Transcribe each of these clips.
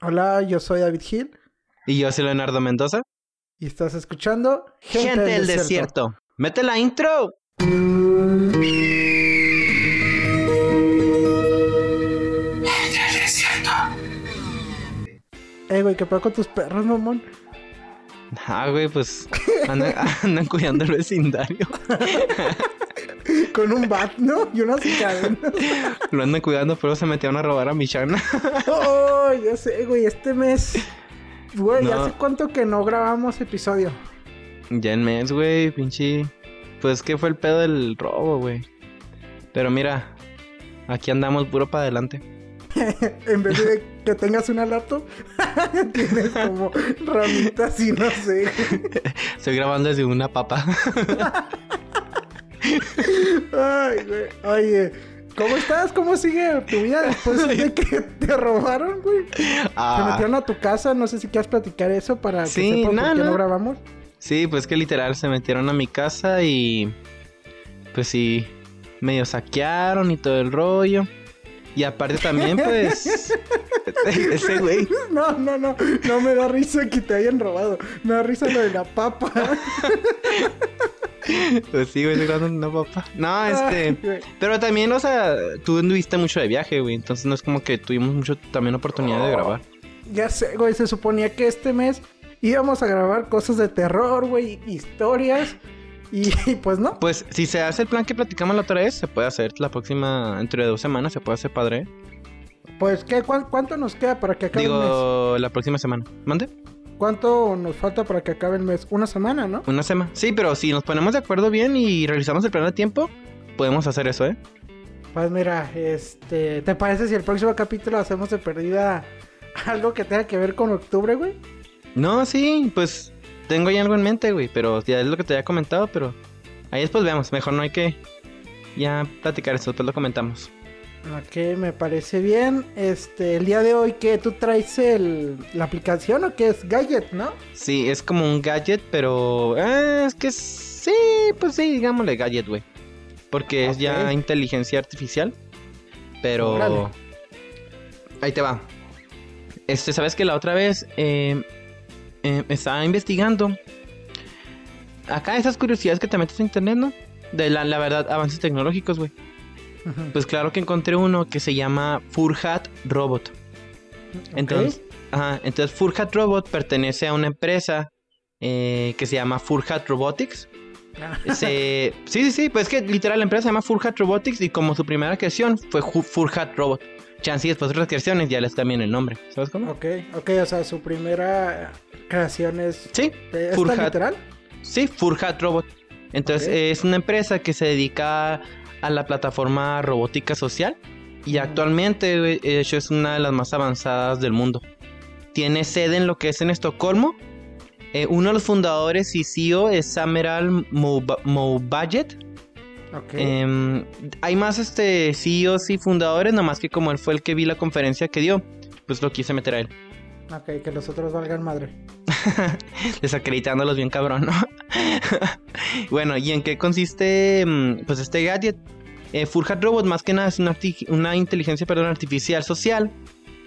Hola, yo soy David Gil. Y yo soy Leonardo Mendoza. Y estás escuchando Gente, del, desierto. ¡Mete la intro! Eh, güey, ¿qué pasa con tus perros, mamón? Ah, güey, pues andan, andan cuidando el vecindario. Con un bat, ¿no? Y unas cadenas. Lo andan cuidando, pero se metieron a robar a mi chana. Oh, ya sé, güey, este mes. Güey, No. ¿hace cuánto que no grabamos episodio? Ya en mes, güey, pinche. Pues que fue el pedo del robo, güey. Pero mira, aquí andamos puro para adelante. en vez de que tengas una laptop, tienes como ramitas y no sé. Estoy grabando desde una papa. Ay, güey. Oye, ¿cómo estás? ¿Cómo sigue tu vida después de que te robaron, güey? Se Ah, metieron a tu casa, no sé si quieres platicar eso para que Sí, sepan no, por qué no no. grabamos. sí, pues que literal se metieron a mi casa y. Pues sí, medio saquearon y todo el rollo. Y aparte también, pues. ese güey. No, no, no, no me da risa que te hayan robado. Me da risa lo de la papa. Pues sí, güey, una papa. No, este. Pero también, o sea, tú anduviste mucho de viaje, güey. Entonces no es como que tuvimos mucho también oportunidad de grabar. Ya sé, güey, se suponía que este mes íbamos a grabar cosas de terror, güey, historias. Y, y pues no. Pues si se hace el plan que platicamos la otra vez, se puede hacer la próxima, entre dos semanas, se puede hacer padre. Pues, ¿qué, cuán- ¿cuánto nos queda para que acabe el mes? Digo, la próxima semana. ¿Mande? ¿Cuánto nos falta para que acabe el mes? Una semana, ¿no? Una semana. Sí, pero si nos ponemos de acuerdo bien y realizamos el plan a tiempo, podemos hacer eso, ¿eh? Pues mira, este, ¿te parece si el próximo capítulo hacemos de perdida algo que tenga que ver con octubre, güey? No, sí, pues tengo ya algo en mente, güey. Pero ya es lo que te había comentado, pero ahí después vemos. Mejor no hay que ya platicar eso, después lo comentamos. Ok, me parece bien. Este, el día de hoy que tú traes el, la aplicación o qué es Gadget, ¿no? Sí, es como un gadget, pero eh, es que sí, pues sí, digámosle gadget, güey. Porque es ya inteligencia artificial. Pero Órale. ahí te va. Este, sabes que la otra vez eh, eh, estaba investigando. Acá esas curiosidades que te metes en internet, ¿no? De la, la verdad, avances tecnológicos, güey. Pues claro que encontré uno que se llama Furhat Robot. Entonces, ajá, entonces Furhat Robot pertenece a una empresa eh, que se llama Furhat Robotics. Ok. Se- sí, sí, sí, pues es que literal la empresa se llama Furhat Robotics y como su primera creación fue Furhat Robot. Chance y después de otras creaciones ya les cambian el nombre. ¿Sabes cómo? ok, ok, o sea, su primera creación es... Sí, ¿Está Furhat. literal? sí, Furhat Robot. Entonces es una empresa que se dedica a la plataforma robótica social y actualmente de hecho es una de las más avanzadas del mundo. Tiene sede en lo que es en Estocolmo. Eh, uno de los fundadores y CEO es Sameral Mouba- Moubajet. Ok. Em, hay más este CEOs y fundadores, nomás que como él fue el que vi la conferencia que dio, pues lo quise meter a él. Ok, que los otros valgan madre. Desacreditándolos bien cabrón, ¿no? bueno, ¿y en qué consiste mm, pues este gadget? Eh, Furhat Robot más que nada es una, inteligencia perdón, artificial social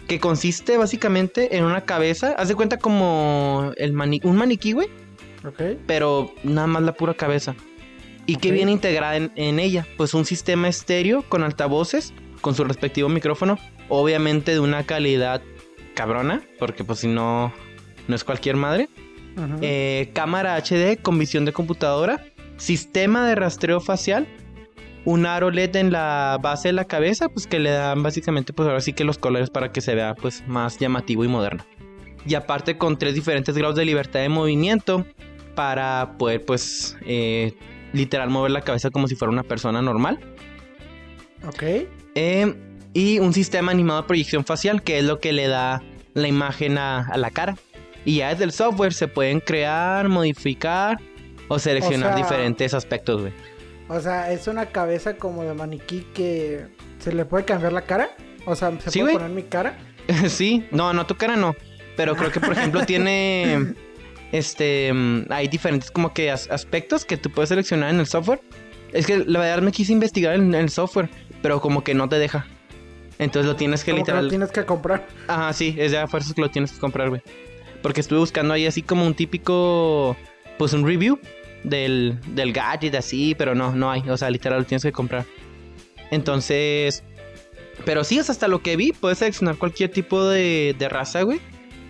que consiste básicamente en una cabeza, haz de cuenta como el mani- un maniquí, güey, Ok. pero nada más la pura cabeza. ¿Y Ok. viene integrada en, en ella? Pues un sistema estéreo con altavoces, con su respectivo micrófono, obviamente de una calidad cabrona, porque pues si no, no es cualquier madre. Eh, cámara HD con visión de computadora, sistema de rastreo facial, un aro LED en la base de la cabeza, pues que le dan básicamente pues ahora sí que los colores para que se vea pues más llamativo y moderno. Y aparte con tres diferentes grados de libertad de movimiento para poder pues eh, literal mover la cabeza como si fuera una persona normal. Ok. Eh, y un sistema animado de proyección facial, que es lo que le da la imagen a, a la cara. Y ya desde el software se pueden crear, modificar o seleccionar O sea- diferentes aspectos, güey. O sea, es una cabeza como de maniquí que se le puede cambiar la cara. O sea, se Sí, puede poner mi cara. sí, no, no, tu cara no. Pero creo que, por ejemplo, tiene. Este. mm, Hay diferentes como que as- aspectos que tú puedes seleccionar en el software. Es que la verdad me quise investigar en el software, pero como que no te deja. Entonces lo tienes que literal. lo tienes que comprar. Ajá, sí, es de a fuerzas que lo tienes que comprar, güey. Porque estuve buscando ahí así como un típico, pues un review del, del gadget así, pero no, no hay. O sea, literal lo tienes que comprar. Entonces, pero sí, sea, hasta lo que vi, puedes seleccionar cualquier tipo de, de raza, güey.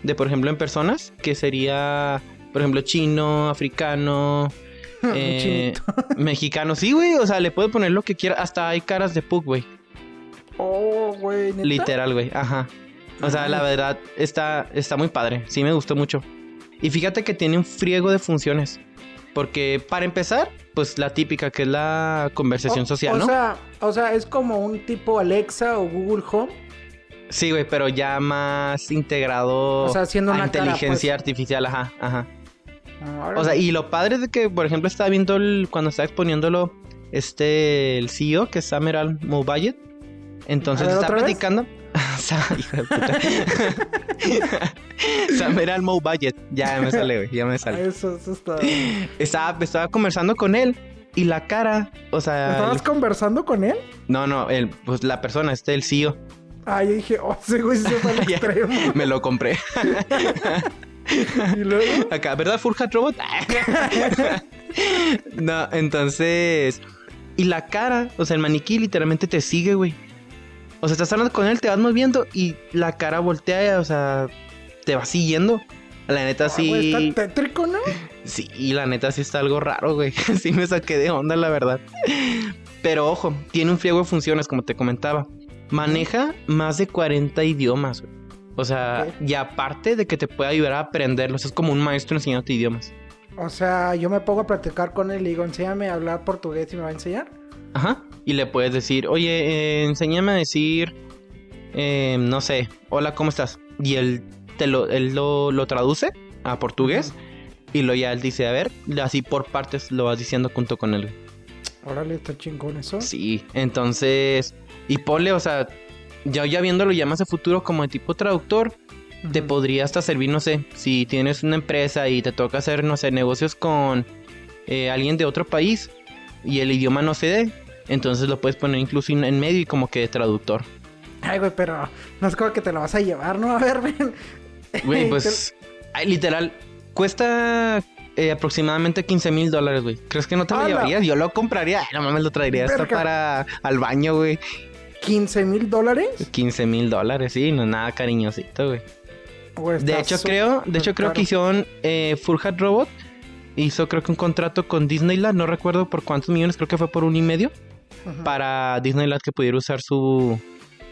De, por ejemplo, en personas, que sería, por ejemplo, chino, africano, eh, mexicano. Sí, güey, o sea, le puedes poner lo que quiera. Hasta hay caras de pug, güey. Oh, güey. Literal, güey. Ajá. O sea, la Ah. verdad está, está muy padre. Sí me gustó mucho. Y fíjate que tiene un friego de funciones. Porque para empezar, pues la típica que es la conversación O- social, o ¿no? Sea, o sea, es como un tipo Alexa o Google Home. sí, güey, pero ya más integrado O sea, haciendo a una cara, inteligencia pues. artificial, ajá, ajá. Ah, O sea, y lo padre es de que, por ejemplo, estaba viendo el- cuando estaba exponiéndolo este el CEO, que es Samer Al Moubayed. Entonces ver, está platicando. Sa- hijo de puta. Samer Al Moubayed. Ya me sale, güey. Ya me ah, sale. Eso, eso está. Estaba, estaba conversando con él. Y la cara, o sea. ¿Estabas el- conversando con él? no, no, el, pues la persona, este, el CEO. Ah, yo dije, oh, ese güey se fue al extremo. Me lo compré. y luego. Acá, ¿verdad, Furhat Robot? no, entonces. Y la cara, o sea, el maniquí literalmente te sigue, güey. O sea, estás hablando con él, te vas moviendo y la cara voltea, o sea, te va siguiendo. La neta Ah, sí. güey, está tétrico, ¿no? Sí, la neta sí está algo raro, güey. sí me saqué de onda, la verdad. Pero ojo, tiene un friego de funciones, como te comentaba. Maneja más de 40 idiomas, güey. O sea, y aparte de que te puede ayudar a aprenderlos, es como un maestro enseñándote idiomas. O sea, yo me pongo a platicar con él y digo, enséñame a hablar portugués y me va a enseñar. Ajá. Y le puedes decir, oye, eh, enséñame a decir, eh, no sé, hola, ¿cómo estás? Y él, te lo, él lo, lo traduce a portugués. Y lo ya él dice, a ver, así por partes lo vas diciendo junto con él. Órale, está chingón eso. Sí, entonces, y ponle, o sea, ya, ya viéndolo ya más a futuro como de tipo traductor, te podría hasta servir, no sé, si tienes una empresa y te toca hacer, no sé, negocios con eh, alguien de otro país y el idioma no se dé, entonces lo puedes poner incluso en medio y como que de traductor. Ay, güey, pero no es como que te lo vas a llevar, ¿no? A ver, ven. Güey, pues, ay, literal, cuesta eh, aproximadamente 15 mil dólares, güey. ¿Crees que no te lo llevarías? Yo lo compraría, ay, no mames, lo traería hasta Verga. para al baño, güey. 15 mil dólares. 15 mil dólares, sí, no es nada cariñosito, güey. Güey, De hecho, creo, de hecho, creo que hicieron eh, Furhat Robot. Hizo creo que un contrato con Disneyland, no recuerdo por cuántos millones, creo que fue por un y medio, Ujú. para Disneyland que pudiera usar su,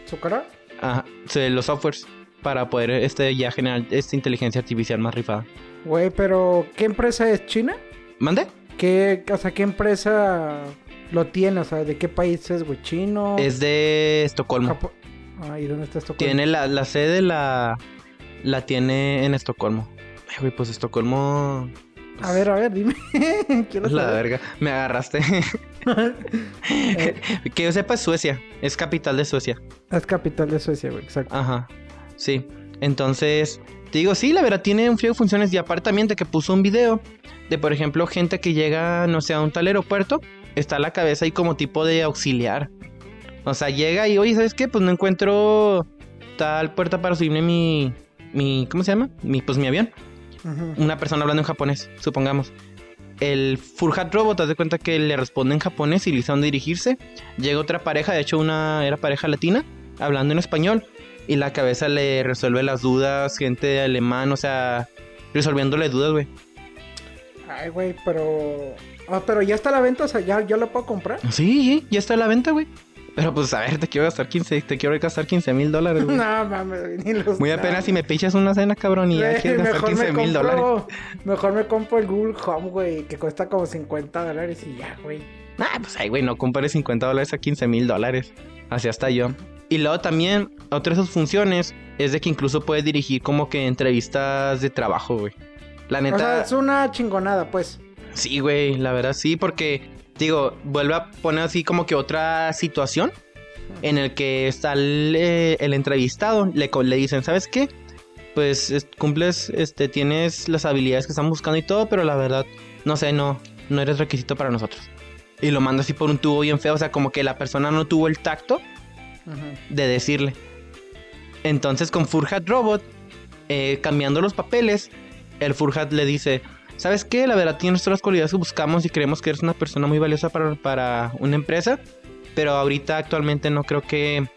¿Su cara? ajá, los softwares para poder este ya generar esta inteligencia artificial más rifada. Güey, pero ¿qué empresa es China? ¿Mande? ¿Qué, o sea, qué empresa lo tiene? O sea, ¿de qué país es, güey? ¿Chino? Es de Estocolmo. Japo- Ah, ¿y dónde está esto? Tiene la, la sede la la tiene en Estocolmo. Ay, güey, pues Estocolmo A ver, a ver, dime. Quiero la saber. verga. Me agarraste. Eh, que yo sepa es Suecia, es capital de Suecia. es capital de Suecia, güey, exacto. Ajá. Sí. Entonces, te digo, sí, la verdad tiene un frío de funciones y aparte también de que puso un video de, por ejemplo, gente que llega, no sé, a un tal aeropuerto, está la cabeza ahí como tipo de auxiliar. O sea, llega y, oye, ¿sabes qué? Pues no encuentro tal puerta para subirme mi, mi, ¿cómo se llama? Mi, pues mi avión. Una persona hablando en japonés, supongamos. El Furhat Robot, haz de cuenta que le responde en japonés y le dice a dónde dirigirse. Llega otra pareja, de hecho una era pareja latina, hablando en español. Y la cabeza le resuelve las dudas, gente de alemán, o sea, resolviéndole dudas, güey. Ay, güey, pero... Ah, pero ya está a la venta, o sea, ya, ya lo puedo comprar. Sí, ya está a la venta, güey. Pero pues a ver, te quiero gastar 15, te quiero gastar 15 mil dólares, güey. no, mames, ni los... Muy apenas si me pichas una cena, cabrón, y ya quieres gastar mejor 15 me mil dólares. Mejor me compro el Google Home, güey, que cuesta como 50 dólares y ya, güey. Ah, pues ay, güey, no compares 50 dólares a 15 mil dólares. Así hasta yo. Y luego también, otra de sus funciones es de que incluso puedes dirigir como que entrevistas de trabajo, güey. La O sea, neta, es una chingonada, pues. sí, güey, la verdad sí, porque, digo, vuelve a poner así como que otra situación en el que está el, eh, el entrevistado, le, le dicen, ¿sabes qué? Pues es- cumples, este, tienes las habilidades que están buscando y todo, pero la verdad, no sé, no, no eres requisito para nosotros. Y lo manda así por un tubo bien feo, o sea, como que la persona no tuvo el tacto de decirle. Entonces con Furhat Robot, eh, cambiando los papeles, el Furhat le dice, ¿sabes qué? La verdad tienes todas las cualidades que buscamos y creemos que eres una persona muy valiosa para, para una empresa, pero ahorita actualmente no creo que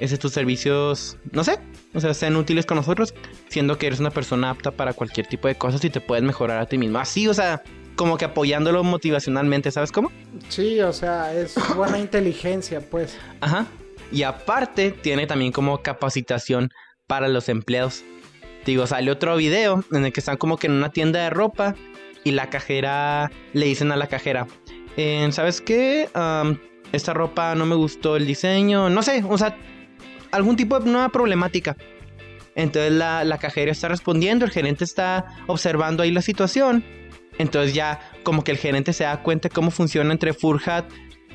ese tus servicios, no sé, o sea, sean útiles con nosotros, siendo que eres una persona apta para cualquier tipo de cosas y te puedes mejorar a ti mismo. Así, o sea, como que apoyándolo motivacionalmente, ¿sabes cómo? Sí, o sea, es buena inteligencia, pues. Ajá. Y aparte, tiene también como capacitación para los empleados. Digo, sale otro video en el que están como que en una tienda de ropa y la cajera le dicen a la cajera, eh, ¿sabes qué? esta ropa no me gustó el diseño, no sé, o sea, algún tipo de nueva problemática. Entonces la, la cajera está respondiendo, el gerente está observando ahí la situación. Entonces ya como que el gerente se da cuenta cómo funciona entre Furhat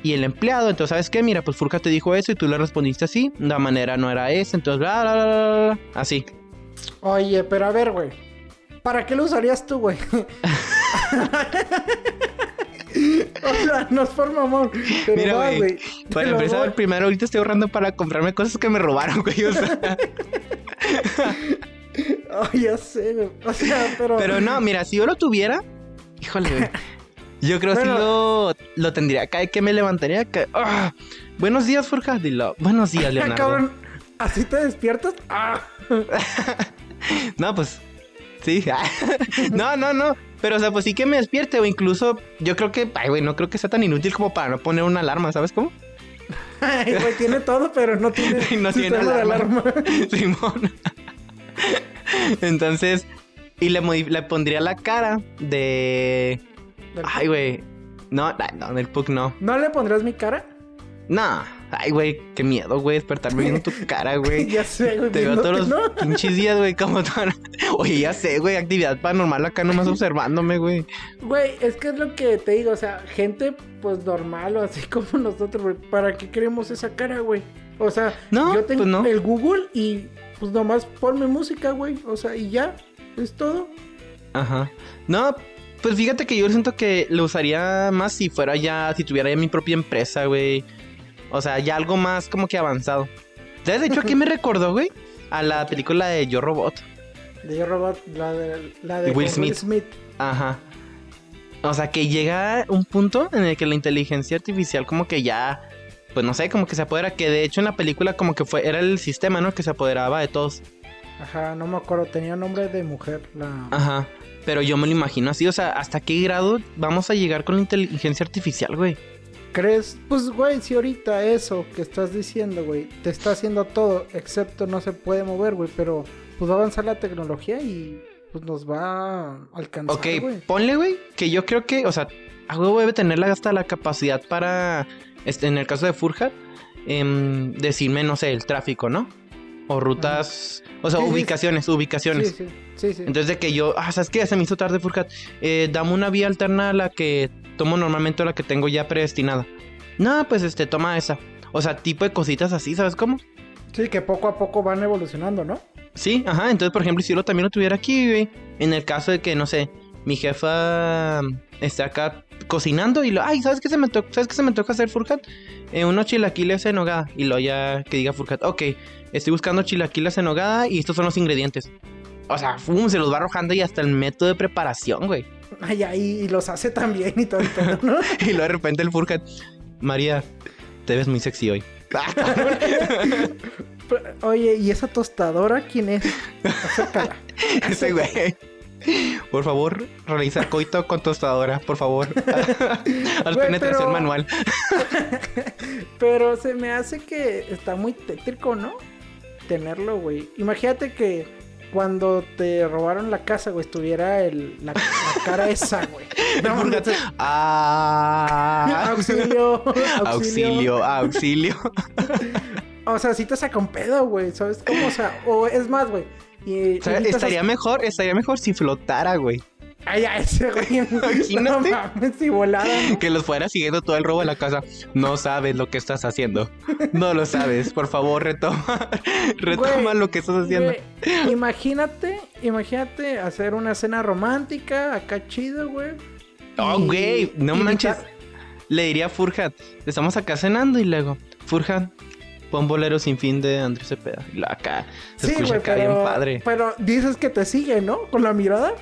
y el empleado. Entonces, ¿sabes qué? Mira, pues Furhat te dijo eso y tú le respondiste así. La manera no era esa. Entonces, bla, bla, bla, bla, así. Oye, pero a ver, güey. ¿Para qué lo usarías tú, güey? o sea, no es por mamón. Pero Mira, güey. Para empezar, primero ahorita estoy ahorrando para comprarme cosas que me robaron, güey. O sea. Ay, ya sé, güey. O sea, pero. Pero no, mira, si yo lo tuviera. Híjole, güey. Yo creo que lo, lo tendría acá que me levantaría. Que, ¡ah! Buenos días, Forja. Dilo. Buenos días, Leonardo. Cabrón, ¿así te despiertas? ¡Ah! no, pues. Sí. no, no, no. Pero, o sea, pues sí que me despierte. O incluso, yo creo que. Ay, güey, no creo que sea tan inútil como para no poner una alarma, ¿sabes cómo? Ay, güey, tiene todo, pero no tiene, no tiene alarma. Simón. Entonces, y le, le pondría la cara de. Ay, güey. No, no, del Puck no. ¿No le pondrás mi cara? No. Ay, güey, qué miedo, güey, despertarme viendo tu cara, güey. ya sé, güey. Te veo todos los pinches días, güey, como tan... Oye, ya sé, güey, actividad paranormal acá nomás observándome, güey. Güey, es que es lo que te digo, o sea, gente, pues, normal o así como nosotros, güey. ¿Para qué queremos esa cara, güey? O sea, no, yo tengo pues el Google y, pues, nomás ponme música, güey. O sea, y ya, es todo. Ajá. No, pues fíjate que yo siento que lo usaría más si fuera ya, si tuviera ya mi propia empresa, güey. O sea, ya algo más como que avanzado. ¿Sabes? De hecho, aquí me recordó, güey? A la película de Yo Robot. De Yo Robot, la de, la de Will, Smith. Ajá. O sea, que llega un punto en el que la inteligencia artificial como que ya, pues no sé, como que se apodera, que de hecho en la película como que fue, era el sistema, ¿no? Que se apoderaba de todos. Ajá, no me acuerdo, tenía nombre de mujer. La... Ajá, pero yo me lo imagino así, o sea, ¿hasta qué grado vamos a llegar con la inteligencia artificial, güey? ¿Crees? Pues, güey, si ahorita eso que estás diciendo, güey, te está haciendo todo, excepto no se puede mover, güey, pero pues va a avanzar la tecnología y pues nos va a alcanzar. Ok, ponle, güey, que yo creo que, o sea, a huevo debe tener hasta la capacidad para, este, en el caso de Furhat, eh, decirme, no sé, el tráfico, ¿no? O rutas, o sea, ubicaciones, ubicaciones. Sí, sí, sí, Entonces de que yo, ah, ¿sabes qué? Se me hizo tarde, Furhat. Eh, dame una vía alterna a la que tomo normalmente la que tengo ya predestinada. No, pues este, toma esa. O sea, tipo de cositas así, ¿sabes cómo? Sí, que poco a poco van evolucionando, ¿no? Sí, ajá. Entonces, por ejemplo, si yo también lo tuviera aquí, güey, en el caso de que, no sé, mi jefa esté acá cocinando y lo, ay, ¿sabes qué se me toca? ¿Sabes qué se me toca hacer, Furhat? Eh, unos chilaquiles en hogada. Y lo ya que diga Furhat, ok, estoy buscando chilaquiles en hogada y estos son los ingredientes. O sea, fum, se los va arrojando y hasta el método de preparación, güey. Ay, y los hace también y todo, ¿no? y luego de repente el Furhat, María, te ves muy sexy hoy. Oye, ¿y esa tostadora quién es? Acércala. Ese güey. Por favor, realiza coito con tostadora, por favor. Haz penetración manual. pero se me hace que está muy tétrico, ¿no? Tenerlo, güey. Imagínate que cuando te robaron la casa, güey, estuviera el, la, cara esa, güey. ah, auxilio, auxilio, auxilio. o sea, si te saca un pedo, güey, ¿sabes cómo? O sea, o es más, güey estaría mejor, estaría mejor si flotara, güey. Ay, ay, ese güey. Si. Que los fuera siguiendo todo el robo de la casa. No sabes lo que estás haciendo. No lo sabes. Por favor, retoma. retoma lo que estás haciendo. imagínate, imagínate hacer una cena romántica acá chido, güey. Oh, güey, no manches. Le diría a Furhat, estamos acá cenando y luego, Furhat, Pon bolero sin fin de Andrés Cepeda. Y acá se escucha acá bien padre. Pero dices que te sigue, ¿no? Con la mirada.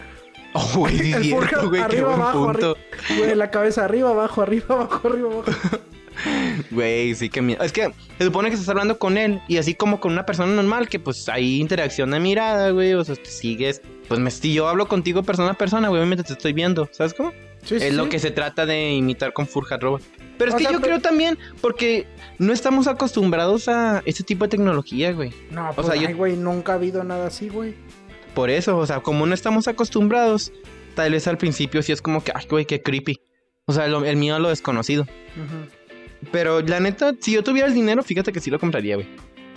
Oh, güey, el güey, arriba, abajo, arriba, güey, la cabeza arriba, abajo, arriba, abajo, arriba, abajo. Güey, sí que miedo. Es que se supone que estás hablando con él y así como con una persona normal que pues hay interacción de mirada, güey, o sea, te sigues. Pues me, si yo hablo contigo persona a persona, güey, obviamente te estoy viendo, ¿sabes cómo? es lo que se trata de imitar con Furhat Robot. Pero es que yo creo también, porque no estamos acostumbrados a este tipo de tecnología, güey. No, pues, o sea, güey, nunca ha habido nada así, güey. Por eso, o sea, como no estamos acostumbrados, tal vez al principio sí es como que, ay, güey, qué creepy. O sea, el miedo a lo desconocido. Pero la neta, si yo tuviera el dinero, fíjate que sí lo compraría, güey.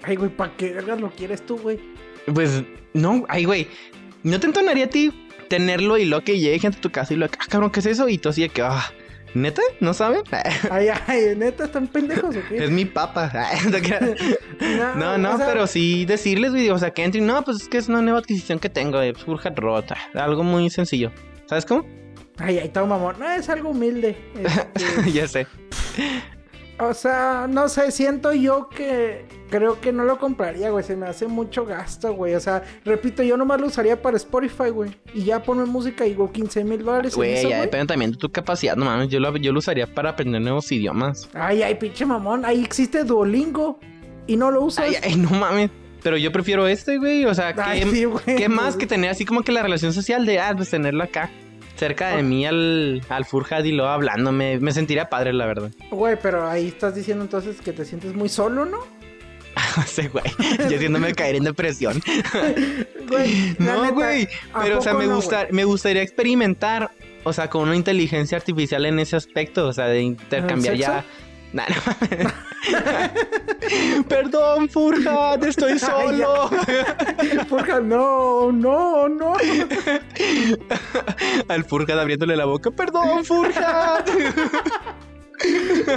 Ay, güey, ¿para qué vergas lo quieres tú, güey? Pues, no, ay, güey. ¿No te entonaría a ti tenerlo y lo que llegue gente a tu casa y lo que, ah, cabrón, ¿qué es eso? Y tú así de que, ah, ¿neta? ¿No saben? ay, ay, ¿neta están pendejos o qué? Es mi papa. no, no, pero sí decirles, güey, o sea, que entren, no, pues es que es una nueva adquisición que tengo, de pues, rota. Algo muy sencillo. ¿Sabes cómo? Ay, ay, todo mamón. No, es algo humilde. Este... ya sé. O sea, no sé, siento yo que creo que no lo compraría, güey. Se me hace mucho gasto, güey. O sea, repito, yo nomás lo usaría para Spotify, güey. Y ya ponme música y digo 15 mil dólares. Güey, ya depende también de tu capacidad, no mames. Yo lo, yo lo usaría para aprender nuevos idiomas. Ay, ay, pinche mamón. Ahí existe Duolingo y no lo usas. Ay, ay, no mames. Pero yo prefiero este, güey. O sea, ¿qué, ¿qué más que tener así como que la relación social de, ah, pues tenerlo acá? cerca de mí al, al Furhad y lo hablando. Me, me sentiría padre, la verdad. Güey, pero ahí estás diciendo entonces que te sientes muy solo, ¿no? Sí, güey. Yo siéndome caer en depresión. güey, no, güey. Pero, o sea, me, gusta, me gustaría experimentar, o sea, con una inteligencia artificial en ese aspecto, o sea, de intercambiar ya Nah, no. Perdón, Furhat, estoy solo. Furhat, no, no, no. Al Furhat abriéndole la boca. Perdón, Furhat.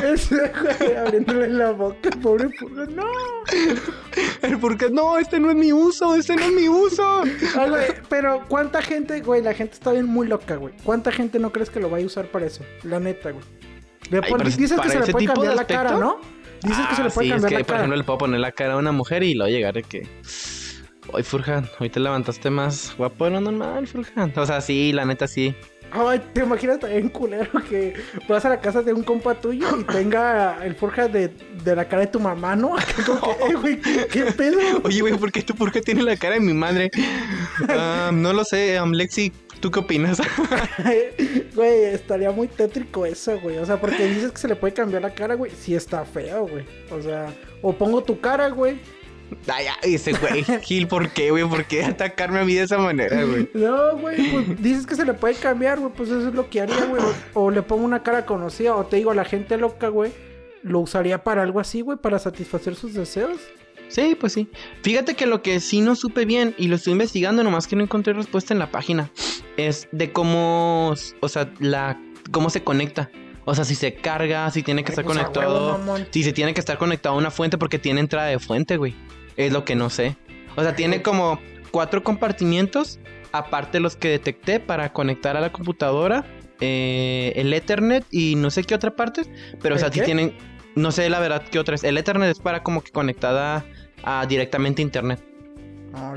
Ese güey abriéndole la boca, pobre Furhat, no. El Furhat, no, este no es mi uso, este no es mi uso. Ay, güey, pero ¿cuánta gente, güey? La gente está bien muy loca, güey. ¿Cuánta gente no crees que lo vaya a usar para eso? La neta, güey dices que se le puede cambiar la cara, ¿no? Dices que se le puede cambiar es que, la cara. Por ejemplo, le puedo poner la cara a una mujer y luego llegar de que. Hoy, Furjan, hoy te levantaste más guapo de lo normal, Furjan. O sea, sí, la neta sí. Ay, te imaginas también culero que vas a la casa de un compa tuyo y tenga el Furja de, de la cara de tu mamá, ¿no? Que, eh, güey, ¿qué, pedo? Oye, güey, ¿por qué tu Furja tiene la cara de mi madre? Ah, no lo sé, um, Lexi, ¿Tú qué opinas? güey, estaría muy tétrico eso, güey. O sea, porque dices que se le puede cambiar la cara, güey. Sí está feo, güey. O sea, o pongo tu cara, güey. Ay, ay, ese güey, Gil, ¿por qué, güey? ¿Por qué atacarme a mí de esa manera, güey? No, güey, pues dices que se le puede cambiar, güey, pues eso es lo que haría, güey. O, le pongo una cara conocida, o te digo, la gente loca, güey, lo usaría para algo así, güey, para satisfacer sus deseos. Sí, pues sí. Fíjate que lo que sí no supe bien y lo estoy investigando, nomás que no encontré respuesta en la página, es de cómo, o sea, la, cómo se conecta. O sea, si se carga, si tiene que estar pues, conectado, si se tiene que estar conectado a una fuente porque tiene entrada de fuente, güey. Es lo que no sé. O sea, tiene como cuatro compartimientos, aparte los que detecté para conectar a la computadora, eh, el Ethernet y no sé qué otra parte. Pero, o sea, si tienen, no sé la verdad qué otra es. El Ethernet es para como que conectada a directamente internet. Ah,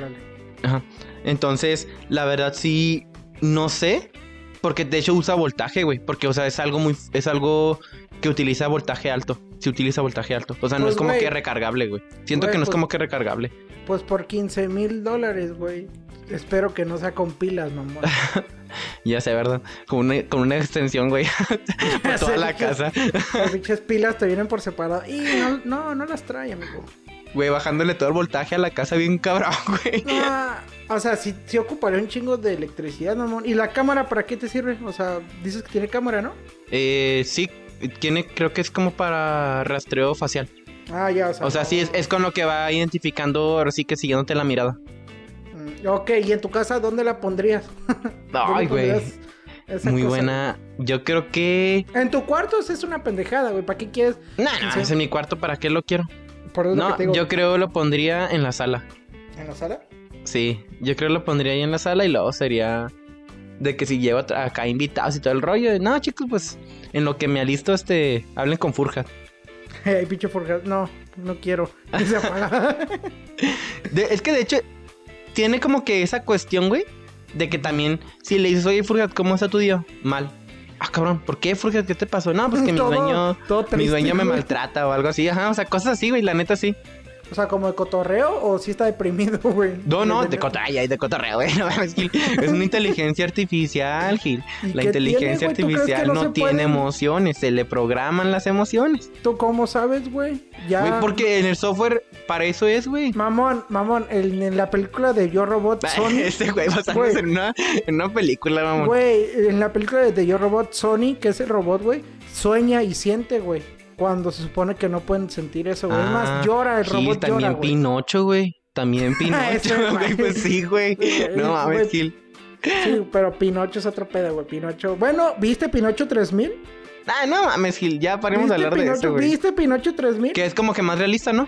Ajá. Entonces, la verdad sí, no sé. Porque de hecho usa voltaje, güey. Porque, o sea, es algo muy. Es algo que utiliza voltaje alto. Se utiliza voltaje alto. O sea, no pues, es como que recargable, güey. Siento que no es pues como que recargable. Pues por 15 mil dólares, güey. Espero que no sea con pilas, mamá. ya sé, ¿verdad? Con una, con una extensión, güey. por toda la casa. Las pinches pilas te vienen por separado. Y no, no, no las trae, amigo. Güey, bajándole todo el voltaje a la casa bien cabrón, güey. O sea, sí, sí ocuparía un chingo de electricidad, mamón. ¿Y la cámara para qué te sirve? O sea, dices que tiene cámara, ¿no? Eh, sí, tiene, creo que es como para rastreo facial. Ah, ya, o sea. O sea, sí, es, con lo que va identificando, ahora sí que siguiéndote la mirada. Mm, ok, ¿y en tu casa dónde la pondrías? Ay, güey. Muy buena. Yo creo que. En tu cuarto es una pendejada, güey. ¿Para qué quieres? No, no, es en mi cuarto, ¿para qué lo quiero? no, yo creo lo pondría en la sala. ¿En la sala? Sí, yo creo lo pondría ahí en la sala y luego sería de que si llevo acá invitados y todo el rollo. No, chicos, pues en lo que me alisto, este, hablen con Furja. Ay, pinche Furhat. No, no quiero. es que de hecho, tiene como que esa cuestión, güey. De que también, si le dices, oye, Furhat, ¿cómo está tu día? Mal. Ah, cabrón, ¿por qué, Furhat? ¿Qué te pasó? No, pues que mi dueño, mi dueño me maltrata o algo así. Ajá, o sea, cosas así, güey, la neta sí. O sea, como de cotorreo o si está deprimido, güey. No, no, de cotorreo, de cotorreo, güey. es una inteligencia artificial, Gil. La inteligencia artificial no, tiene emociones, se le programan las emociones. ¿Tú cómo sabes, güey? Ya. Güey, porque en el software para eso es, güey. Mamón, mamón, en, la película de Yo Robot Sony. este güey a en una, en una película, mamón. Güey, en la película de Yo Robot Sony, que es el robot, güey, sueña y siente, güey cuando se supone que no pueden sentir eso, güey. es más, ah, llora, el robot también llora, Pinocho, güey. También Pinocho, güey. pues sí, güey. No mames, Gil. Sí, pero Pinocho es otro pedo, güey. Pinocho. Bueno, ¿viste Pinocho 3000? Ah, no mames, Gil. Ya paremos de hablar de eso, güey. ¿Viste Pinocho 3000? Que es como que más realista, ¿no?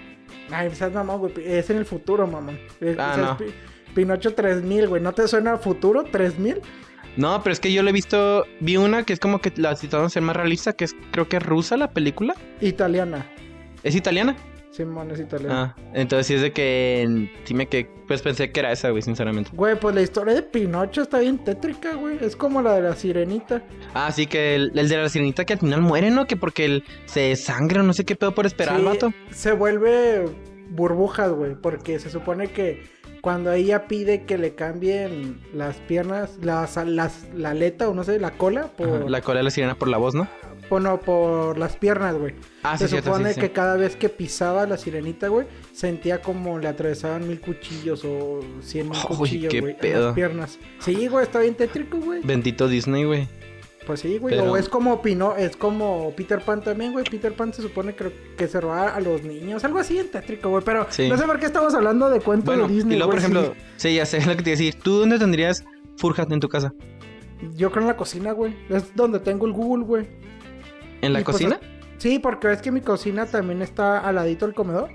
Ay, sabes, mamá, güey. Es en el futuro, mamá. Ah, no. Pinocho 3000, güey. ¿No te suena futuro 3000? No, pero es que yo lo he visto. Vi una que es como que la situación a ser más realista, que es creo que es rusa la película. Italiana. ¿Es italiana? Simón, es italiana. Ah, entonces sí es de que. Sí me que. Pues pensé que era esa, güey, sinceramente. Güey, pues la historia de Pinocho está bien tétrica, güey. Es como la de la sirenita. Ah, sí, que el, de la sirenita que al final muere, ¿no? Que porque él se sangra, no sé qué pedo por esperar al vato. Se vuelve burbujas, güey. Porque se supone que cuando ella pide que le cambien las piernas, las, las, la aleta o no sé, la cola. Por... la cola de la sirena por la voz, ¿no? Bueno, por las piernas, güey. Ah, Se supone que cada vez que pisaba la sirenita, güey, sentía como le atravesaban mil cuchillos o cien mil cuchillos, güey, las piernas. Sí, güey, está bien tétrico, güey. Bendito Disney, güey. Pues sí, güey. O es como Pino, es como Peter Pan también, güey. Peter Pan se supone que, que se roba a los niños. Algo así en tétrico, güey. Pero no sé por qué estamos hablando de cuentos de Disney. Y luego, por ejemplo, sí. ya sé lo que te decir. ¿Tú dónde tendrías Furhat en tu casa? Yo creo en la cocina, güey. Es donde tengo el Google, güey. ¿En la pues, cocina? sí, porque ves que mi cocina también está al ladito del comedor.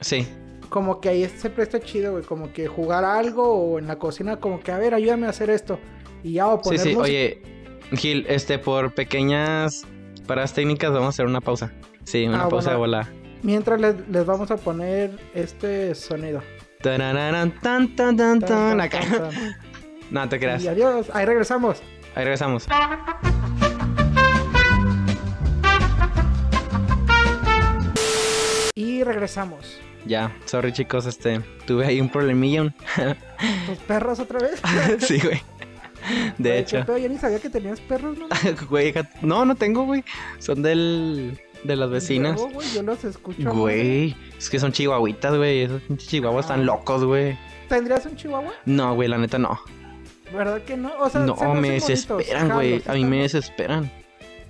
Sí. Como que ahí se presta chido, güey. Como que jugar algo o en la cocina, como que, a ver, ayúdame a hacer esto. Y ya, o poner Sí, sí, oye Gil, este, por pequeñas paradas técnicas vamos a hacer una pausa. Sí, una ah, pausa de bola. Mientras les, vamos a poner este sonido. Tan, tan, tan, tan, acá. no te creas. Y adiós, ahí regresamos. Ahí regresamos. Y regresamos. Ya, sorry chicos, este, tuve ahí un problemilla. ¿Tus perros otra vez? sí, güey. De hecho. yo ni sabía que tenías perros, ¿no? güey, no, no tengo, güey. Son del de las vecinas. No, güey, yo los escucho. Güey, es que son chihuahuitas, güey. Esos chihuahuas están locos, güey. ¿Tendrías un chihuahua? No, güey, la neta no. ¿Verdad que no? O sea, no, me desesperan, güey. A mí me desesperan.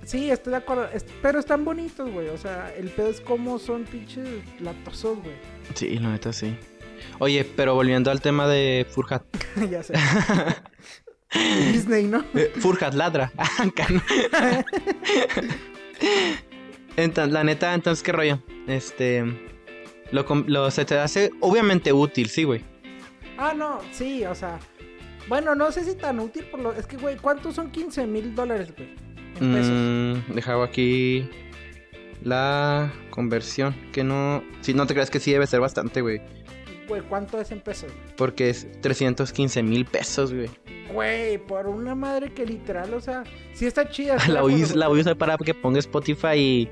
Sí, estoy de acuerdo. Pero están bonitos, güey. O sea, el pedo es como son pinches latosos, güey. Sí, la neta sí. Oye, pero volviendo al tema de Furhat. ya sé. Disney, ¿no? Eh, Furhat ladra. entonces, la neta, entonces, ¿qué rollo? Este. Lo, se te hace obviamente útil, sí, güey. Ah, no, sí, o sea. Bueno, no sé si tan útil por lo. Es que, güey, ¿cuántos son 15 mil dólares, güey? En pesos. Mm, dejaba aquí la conversión. Que no. Si no te creas que sí debe ser bastante, güey. Güey, ¿cuánto es en pesos? Porque es 315 mil pesos, güey. Güey, por una madre que literal, o sea, sí está chida. la, voy, la voy a usar para que ponga Spotify y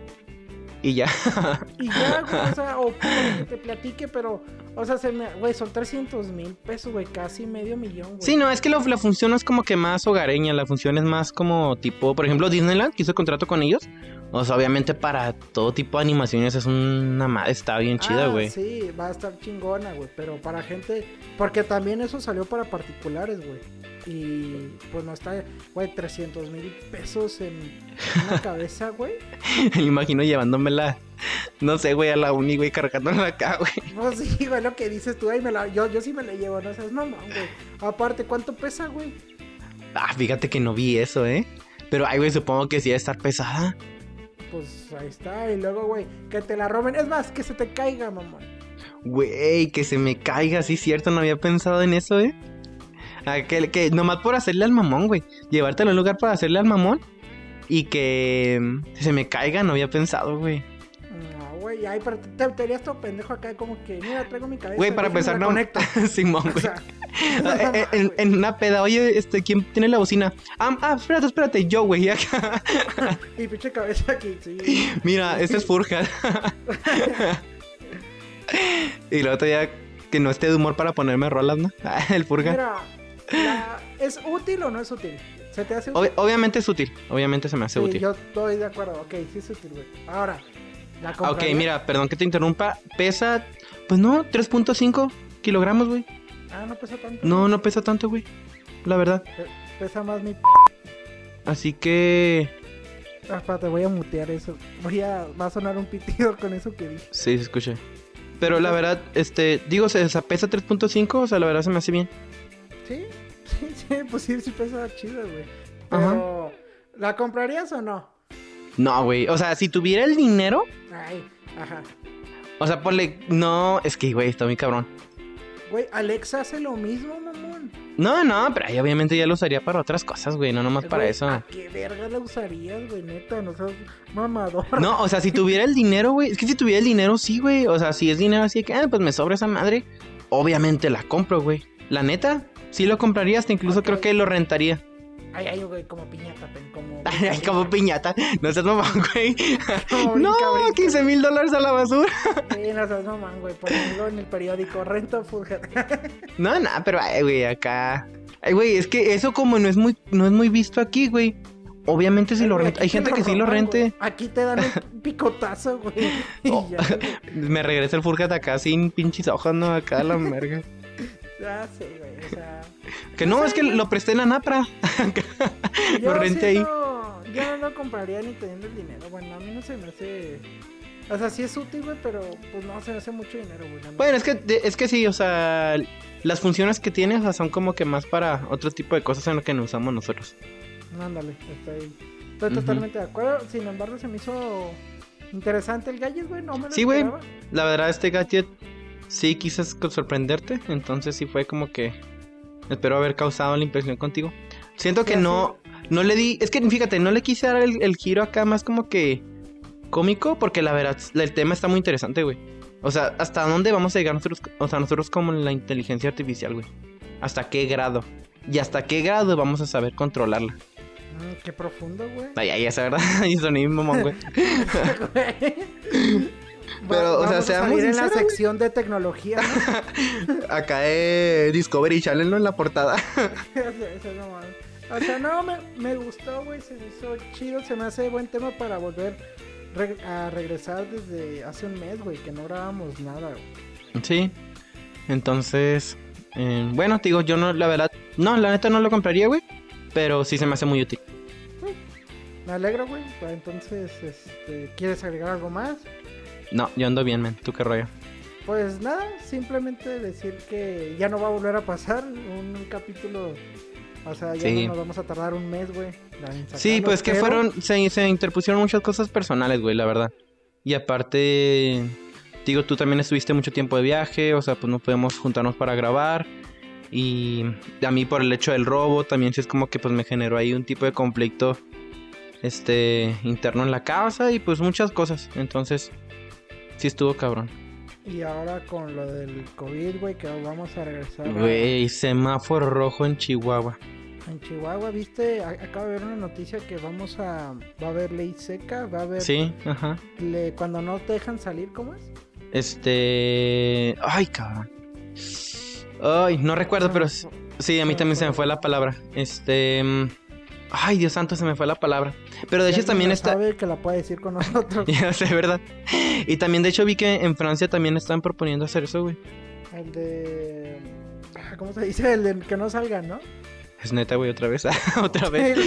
y ya. y ya, güey, o sea, o que te platique, pero, o sea, se me, güey, son 300 mil pesos, güey, casi medio millón, güey. Sí, no, es que la función es como que más hogareña, la función es más como tipo, por ejemplo, Disneyland, que hizo contrato con ellos. O sea, obviamente para todo tipo de animaciones es una madre, está bien chida, ah, güey. sí, va a estar chingona, güey, pero para gente, porque también eso salió para particulares, güey. Y pues no está, güey, 300 mil pesos en una cabeza, güey. Me imagino llevándomela, no sé, güey, a la uni, güey, cargándola acá, güey. No, sí, güey, lo que dices tú, ahí me la, yo, yo sí me la llevo, no seas mamón, güey. Aparte, ¿cuánto pesa, güey? Ah, fíjate que no vi eso, ¿eh? Pero, ay, güey, supongo que sí debe estar pesada. Pues ahí está, y luego, güey, que te la roben. Es más, que se te caiga, mamón. Güey, que se me caiga, sí, cierto, no había pensado en eso, ¿eh? Que, que nomás por hacerle al mamón, güey. Llevártelo a un lugar para hacerle al mamón. Y que se me caiga, no había pensado, güey. Güey. Y ahí, pero te, te verías todo pendejo acá, como que, mira, traigo mi cabeza. Güey, para empezar, no. Conecto. Simón, güey. en, una peda, oye, este, ¿quién tiene la bocina? Ah, ah espérate, espérate, yo, güey, acá. y pinche cabeza aquí, sí. Mira, este es Furja. y luego todavía que no esté de humor para ponerme rolas, ¿no? El Furga. Mira, ¿es útil o no es útil? ¿Se te hace útil? obviamente es útil, obviamente se me hace útil. Yo estoy de acuerdo, ok, sí es útil, güey. Ahora, la Ok, mira, perdón que te interrumpa. Pesa, pues no, 3.5 kilogramos, güey. Ah, no pesa tanto. No, no pesa tanto, güey. La verdad. pesa más mi. Así que. Ah, espérate, voy a mutear eso. Voy a. Va a sonar un pitido con eso que dije. Sí, se escucha. Pero la verdad, este. Digo, se pesa 3.5, o sea, la verdad se me hace bien. Sí, sí, sí, pues sí, sí pesa chido, güey. Pero. ¿La comprarías o no? No, güey. O sea, si tuviera el dinero. Ay, ajá. O sea, ponle. No, es que, güey, está muy cabrón. Güey, Alexa hace lo mismo, mamón. No, no, pero ahí obviamente ya lo usaría para otras cosas, güey, no nomás para eso. ¿A qué verga la usarías, güey? Neta, no seas mamador. No, o sea, si tuviera el dinero, güey, es que si tuviera el dinero, sí, güey. O sea, si es dinero así que, ah, pues me sobra esa madre, obviamente la compro, güey. La neta, sí lo compraría, hasta incluso creo que lo rentaría. Ay, ay, güey, como piñata, como. Ay, como piñata. No seas mamón, güey. no, 15 mil dólares a la basura. sí, no seas mamón, güey. Ponlo en el periódico. Rento, fújate. no, no, pero, ay, güey, acá. Ay, güey, es que eso como no es muy, no es muy visto aquí, güey. Obviamente si lo renta. Hay gente que sí lo rente. Aquí te dan un picotazo, güey. Oh, me regresa el Furgat acá sin pinches ojos, ¿no? Acá la merga. Ah, sí, güey. O sea. Que no, es que lo presté en la Napra. lo renté ahí. yo no lo compraría ni teniendo el dinero. Bueno, a mí no se me hace. O sea, sí es útil, güey, pero pues no se me hace mucho dinero, güey. Bueno, es que, es que sí, o sea, las funciones que tiene son como que más para otro tipo de cosas en lo que nos usamos nosotros. Ándale, estoy, estoy totalmente de acuerdo. Sin embargo, se me hizo interesante el gadget, güey. No me lo Sí, güey. La verdad, este gadget sí quizás sorprenderte, entonces sí fue como que espero haber causado la impresión contigo. Siento que no, no le di, es que fíjate, no le quise dar el, giro acá más como que cómico, porque la verdad, el tema está muy interesante, güey. O sea, ¿hasta dónde vamos a llegar nosotros, o sea, nosotros como la inteligencia artificial, güey? ¿Hasta qué grado? ¿Y hasta qué grado vamos a saber controlarla? Mm, qué profundo, güey. Ay, ay, esa verdad, y soní mamón, güey. Pero, o sea, seamos en la sección de tecnología, Acá es Discovery Channel, ¿no? En la portada. o sea, no, me, me gustó, güey. Se me hizo chido. Se me hace buen tema para volver a regresar desde hace un mes, güey. Que no grabamos nada, Sí. Entonces, eh, bueno, te digo, yo no, la verdad, no, la neta no lo compraría, güey. Pero sí se me hace muy útil. Me alegro, güey. Entonces, este, ¿quieres agregar algo más? No, yo ando bien, men. ¿Tú qué rollo? Pues nada, simplemente decir que ya no va a volver a pasar un, capítulo. O sea, ya no nos vamos a tardar un mes, güey. Sí, pues que fueron. Se, se interpusieron muchas cosas personales, güey, la verdad. Y aparte. Digo, tú también estuviste mucho tiempo de viaje, o sea, pues no podemos juntarnos para grabar. Y a mí por el hecho del robo también sí es como que pues me generó ahí un tipo de conflicto este interno en la casa y pues muchas cosas. Entonces, Sí estuvo cabrón. Y ahora con lo del COVID, güey, que vamos a regresar. Güey, semáforo rojo en Chihuahua. En Chihuahua, viste, acaba de ver una noticia que vamos a. Va a haber ley seca, va a haber. Sí, ajá. cuando no te dejan salir, ¿cómo es? Este. Ay, cabrón. Ay, no recuerdo, pero. Sí, a mí también se me fue la palabra. Este. Ay, Dios santo, se me fue la palabra. Pero de hecho también está. sabe que la puede decir con nosotros. ya sé, ¿verdad? Y también de hecho vi que en Francia también están proponiendo hacer eso, güey. El de. ¿Cómo se dice? El de que no salgan, ¿no? Es neta, güey, otra vez. otra vez.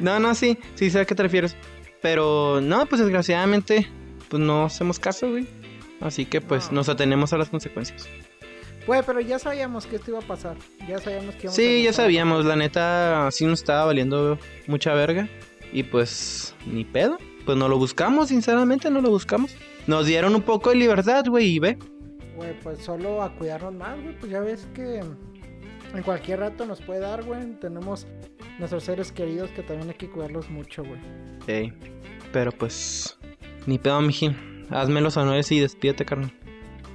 no, no, sí. Sí sé a qué te refieres. Pero no, pues desgraciadamente, pues no hacemos caso, güey. Así que pues nos atenemos a las consecuencias. Güey, pero ya sabíamos que esto iba a pasar. Ya sabíamos que Sí, ya sabíamos. La neta, sí nos estaba valiendo mucha verga. Y pues, ni pedo. Pues no lo buscamos, sinceramente, no lo buscamos. Nos dieron un poco de libertad, güey, y ve. Güey, pues solo a cuidarnos más, güey. Pues ya ves que en cualquier rato nos puede dar, güey. Tenemos nuestros seres queridos que también hay que cuidarlos mucho, güey. Sí, pero pues Ni pedo, mijín. Hazme los honores y despídete, carnal.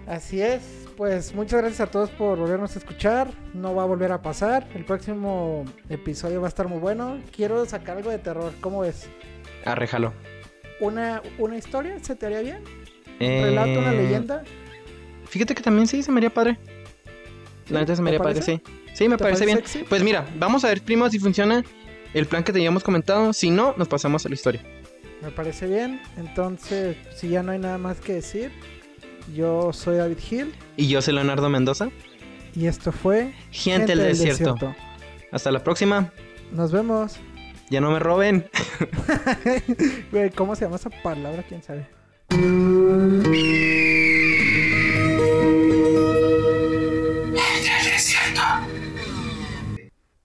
Así es. Pues muchas gracias a todos por volvernos a escuchar. No va a volver a pasar. El próximo episodio va a estar muy bueno. Quiero sacar algo de terror. ¿Cómo ves? Arréjalo. ¿Una, una historia? ¿Se te haría bien? ¿Un relato, una eh, leyenda? Fíjate que también sí, se me haría padre. La neta se me haría padre, sí. Sí, me parece bien. Pues mira, vamos a ver primero si funciona el plan que teníamos comentado. Si no, nos pasamos a la historia. Me parece bien. Entonces, si ya no hay nada más que decir, yo soy David Hill. Y yo soy Leonardo Mendoza. Y esto fue Gente, del, desierto. Hasta la próxima. Nos vemos. Ya no me roben. ¿cómo se llama esa palabra? ¿Quién sabe?